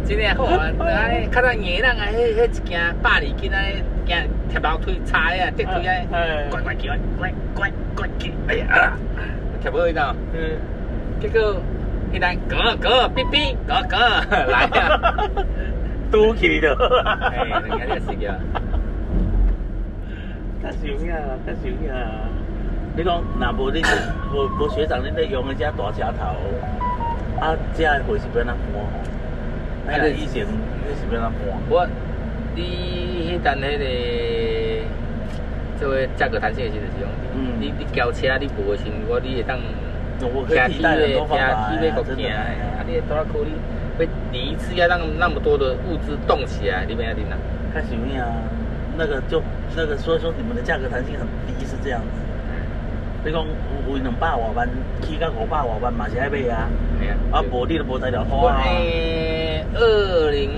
真诶好啊！哎，较早硬人啊，迄迄一件百二斤啊，行贴楼梯叉啊，跌梯啊，拐拐叫，拐拐拐叫，哎呀，贴好伊喏。嗯，结果迄单哥哥哔哔哥哥来 啊！拄起的，哎，两兄弟失业。较想啊，较想啊。你讲，若无你无无学长，你咧用的遮大车头，啊，遮的货是变哪搬吼？啊，你以前你是变哪搬？我，你迄单迄个，做个价格弹性的时阵是用，你你交车你无的时阵，我你会当我可以替代很多方法车体要够行，啊，你多考虑，要第一次要让那么多的物资动起来，你免要紧啦。较想啊，那个就那个，所以说你们的价格弹性很低，是这样子。你讲有有两百外万，起到五百外万嘛是爱买啊，啊，啊无你就无才条拖我啊。诶，二零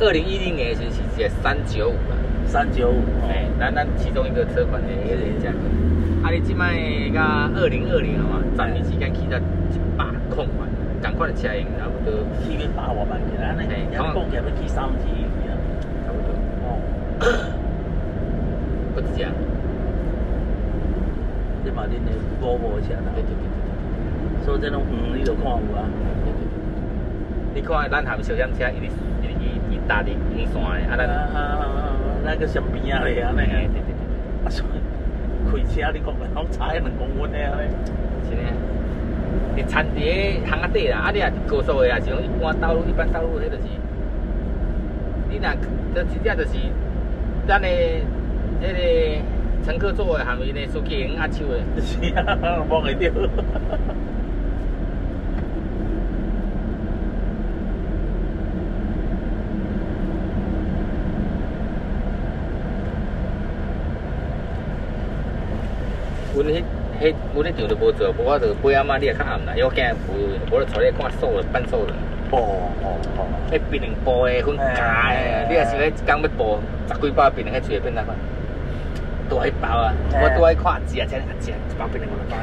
二零一零年的时候是一个三九五啦。三九五，哎，咱咱其中一个车款的迄个价格，啊，你即摆甲二零二零啊嘛，暂时之间起到一百空万，共款的车型差不多，起个百外万起来，安尼，嘿人讲起来要起三支去啊。差不多，哦，不止啊，这嘛恁的五五车啦对，对对对所以这种远你就看有啊。对对对，你看咱含小厢车，伊伊伊搭伫远线的，啊，啊咱，啊啊啊！那个相边啊咧，安尼，对对对啊，所以开车你讲拢差两公分的安尼。是呢。你掺伫个巷仔底啦，啊，你若高速的啊，是讲一般道路，一般道路，迄就是，你若这真正就是，咱的迄个乘客座的含义呢，司机用压手的，是啊，摸会着。阮迄迄阮咧场就无做，不过就八点仔你也较暗啦，因为我惊无，无就带你看数了半数了。哦哦哦，迄槟榔布的粉加的，你若是咧讲要布十几包槟榔，迄厝会变哪款？多一包啊！我多爱看食食食一包槟榔我就包。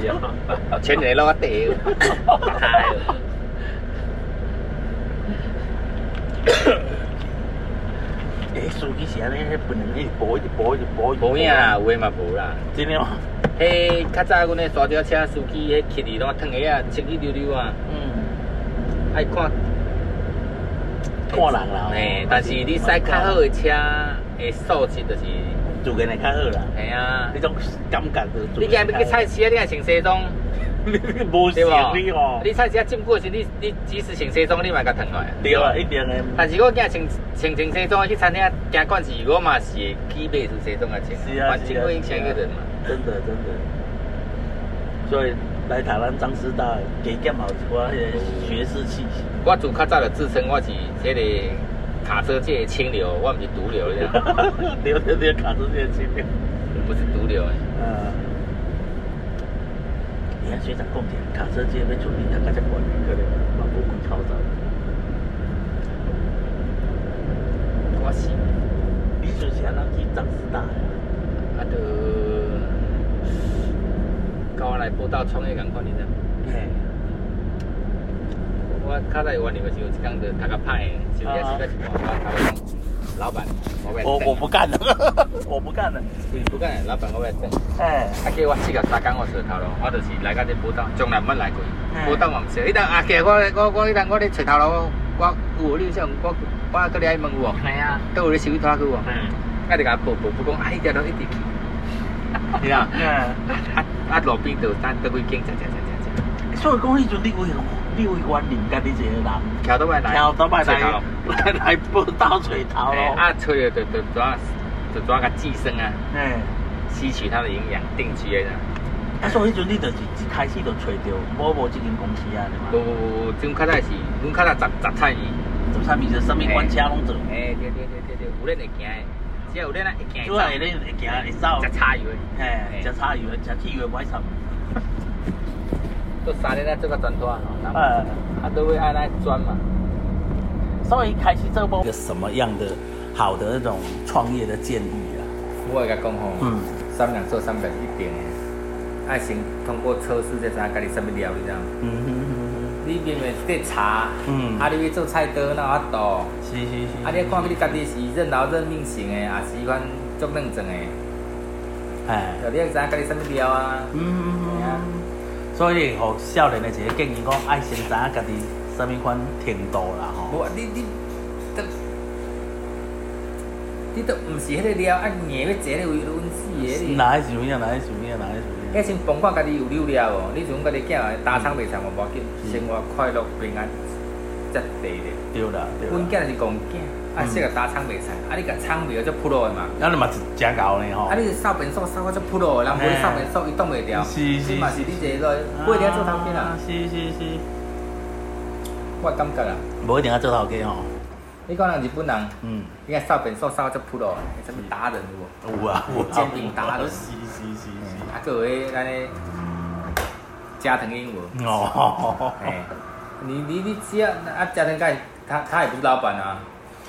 是啊，前年落我地，诶，司机是安尼，迄本人一直播一直播一直播一直播。无影啦，有诶嘛无啦。真的吗？迄较早阮诶沙雕车司机，迄气哩拢烫个啊，清气溜溜啊，嗯，爱看。看人啦。诶，但是你驶较好诶车诶素质就是，自然会较好啦。系啊迄。种感觉就你今日要去菜市啊，你若穿西装，无对像无你哦？。你菜市啊进过时，你你即使穿西装，你嘛甲烫落来。对啊，一定的。但是我惊穿穿穿西装去餐厅行惯是，我嘛是会起买出西装来穿。是啊，环境会影响一个人嘛。真的真的。所以来台湾张师大加减嘛有一寡迄个学士气息。我自较早就自称我是这个卡车界的清流，我毋是毒瘤，你知道吗？对对对，卡住这个前面。不是毒瘤的。嗯。你看学长讲起来，卡车界要处理大概只管理，可能嘛无几口罩。我是你就是安怎去张师大的？啊，就甲我来报道创业共款，你知道吗？嘿。我较早原理就是有一工就读较歹的，就也是个一半，我头老板，我我我不干了，我不干了。就是不干，老板我要整。哎，阿，叫我四个三工我找头路，我就是来到这报道，从来毋捌来过嗯。报道嘛毋熟，迄当啊，其实我我我迄当我咧找头路，我有你像我我搁咧爱问有无？系啊。都有咧收拖去无？嗯。啊，就甲报报报讲，啊，迄条路一直去，是啊。嗯。啊啊，路边就等倒几间，食所以讲，迄阵你为你为园林家己一个人，桥倒摆来，挑倒摆来。来来报道找头嘿咯。啊，吹了就就抓就抓个寄生啊，哎。吸取它的营养，定期的。啊，所以迄阵你就是一开始就找着某某这间公司啊，对不吗？不不，种较早是，阮较早杂杂菜鱼。做产品是什么款车拢做？诶，对对对对对，有恁会行的，只要有恁啊会行的主要是恁会行会走，食茶油的，嘿，食茶油的，食汽油。都三年来做个砖拖，呃，啊都会爱来砖嘛。所以开始做波有什么样的好的那种创业的建议啊？我会甲讲吼，嗯，三两做三百一定的，爱先通过测试才知影家己什么料，你知道吗？嗯哼哼你明明在茶，嗯啊你要做菜刀哪有法度？是是是。啊你看你家己是任劳任命型的，还是款做认真的？哎，就你要知影家己什么料啊？嗯哼嘿啊哼，所以互少年的一个建议讲，爱先知影家己什么款程度啦吼。无你你都你都毋是迄个料，啊硬要坐咧为温死的你。哪会是有影？哪会是有影？哪会是有迄影？先帮看家己有溜了无？你像家己囝打枪袂长无要紧，生活快乐平安，才第一。对啦，对阮。囝是公囝，啊嗯适合打枪袂长，啊你甲枪袂就扑落的嘛。那你嘛是真搞呢吼。啊你扫便所扫到就扑落的，人无你扫便所伊挡袂牢。是是你嘛是你一个不一定要做头家啦，是是是，我感觉啦。无一定要做头家吼。你讲人日本人，嗯，你看扫便所扫到就扑落的，什么达人有无？有啊有啊。煎饼达人 是是是是。啊，各位咱咧加藤英文，哦。哎，你你你只要啊加藤盖，他他也不是老板啊，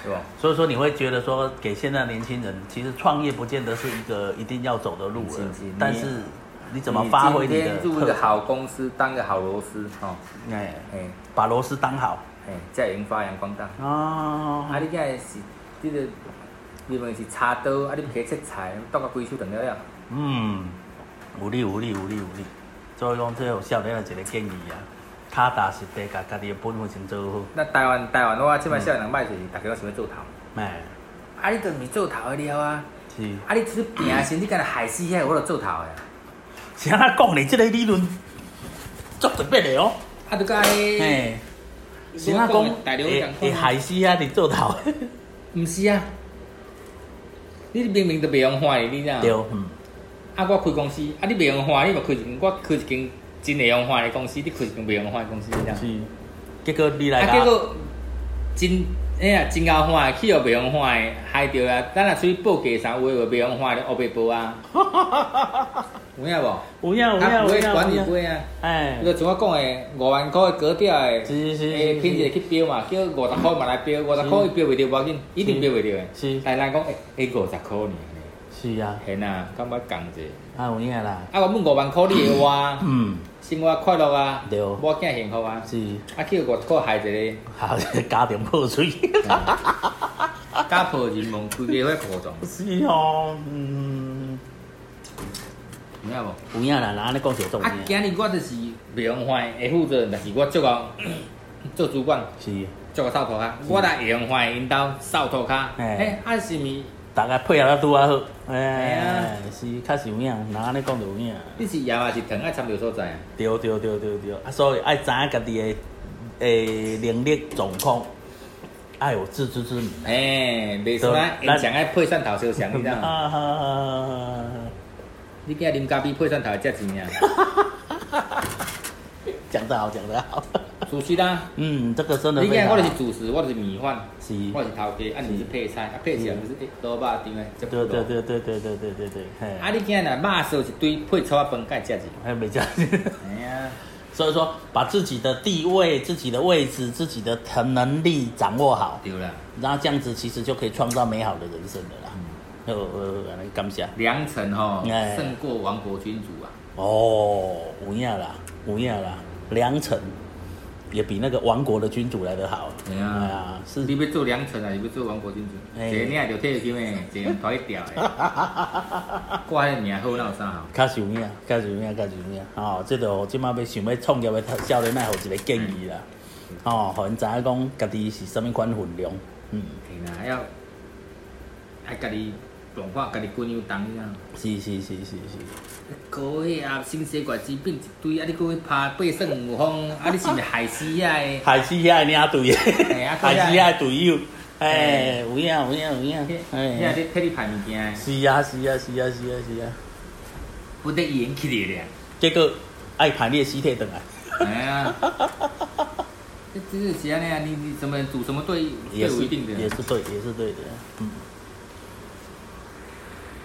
对吧？所以说你会觉得说，给现在年轻人，其实创业不见得是一个一定要走的路了是是，但是你怎么发挥你今的天入一个？好公司，当个好螺丝，哦，哎，哎把螺丝当好。哎，才会用发扬光大。哦啊，你今日是这个，你问是插刀，啊，你去切菜，剁到规手断了了。嗯，有理有理有理有理。所以讲，这有少年的一个建议啊，踏踏实实把家己的本分先做好。那台湾台湾我即摆少年人歹就是，大家都想要做头，哎，啊，你都毋是做头的了啊，是，啊，你出拼的时，你敢若害死遐，我著做头的啊。是安怎讲呢？这个理论足特别的哦。啊，就甲迄，嘿，是安怎讲会讲会害死遐？你做头。毋是啊，你明明都袂用花的，你知影？对，嗯，啊，我开公司，啊，你袂用花，你嘛开一间，我开一间真会用花的公司，你开一间袂用花的公司，你知影？是。结果你来啊，结果真哎呀，真够花的，去又袂用花的，害着啊！咱若出去报价啥话，话袂用花的，黑白报啊！有影无？有影有影啊，有影买管有影，日杯啊，哎迄，个像我讲的五万块的格调的，是是是诶，品质去标嘛，叫五十块嘛来标，五十块伊标袂着无要紧，一定标袂着的。是但咱讲诶，诶五十块呢，是啊，现啊，感觉讲者。啊有影啦，啊，我本五万块你会活，嗯，生活快乐啊，对。某囝幸福啊，是，啊，去五十块害一个，好家庭破碎，家破人亡，规家伙破状，是哦，嗯，有影无？有影啦，哪安尼讲就重啊，今日我就是美容院的负责人，但是我做 到做主管，是，做到扫涂骹，我来美容院引导扫涂骹，嘿。诶，啊是咪？大家配合得拄啊好，哎，是，确实有影，哪安尼讲就有影。你是也嘛是疼爱参着所在啊？对对对对对，啊，所以爱知影家己的诶能力状况，爱有自知之明。诶，袂说啊，因上爱配蒜头烧香，你知道吗？啊，你今日啉咖啡配蒜头会遮钱啊？讲得好，讲得好。主食啦，嗯，这个真的你今日非常好。我就是主食，我就是米饭，是，我是头家，啊你是配菜，啊配起来就是诶萝卜丁诶，这对对对对对对对对对，嘿，啊你今日若肉烧一堆配炒仔饭，该遮钱。还没讲。哎呀，所以说，把自己的地位、自己的位置、自己的能力掌握好，对啦，然后这样子其实就可以创造美好的人生了啦。嗯。呃呃，来感谢。良辰吼哎。胜过亡国君主啊！哦，有影啦，有影啦，良辰也比那个亡国的君主来得好。对啊哎呀，是你要做良辰啊，你要做亡国君主？哎一个领着退休金诶，一个头一掉诶，挂迄名好那有啥好？较是有影，较是有影，较是有影。哦，这就即摆要想要创业的少年，爱互一个建议啦。哦，互因知影讲家己是啥物款分量。嗯，嘿啦，要爱家己家己？是是是是是。高血压、心血管疾病一堆，啊！你搁去拍八胜五方，啊！你是毋是害死啊？诶？海西遐领队的，嘿啊海西遐队友，哎，有影有影有影，哎，咧替你拍物件，是啊是啊是啊是啊是啊，不得演起嚟咧。结果爱排列尸体倒来，哎呀，这这是安尼啊，你你怎么组什么队队伍一定的。也是对也是对的，嗯。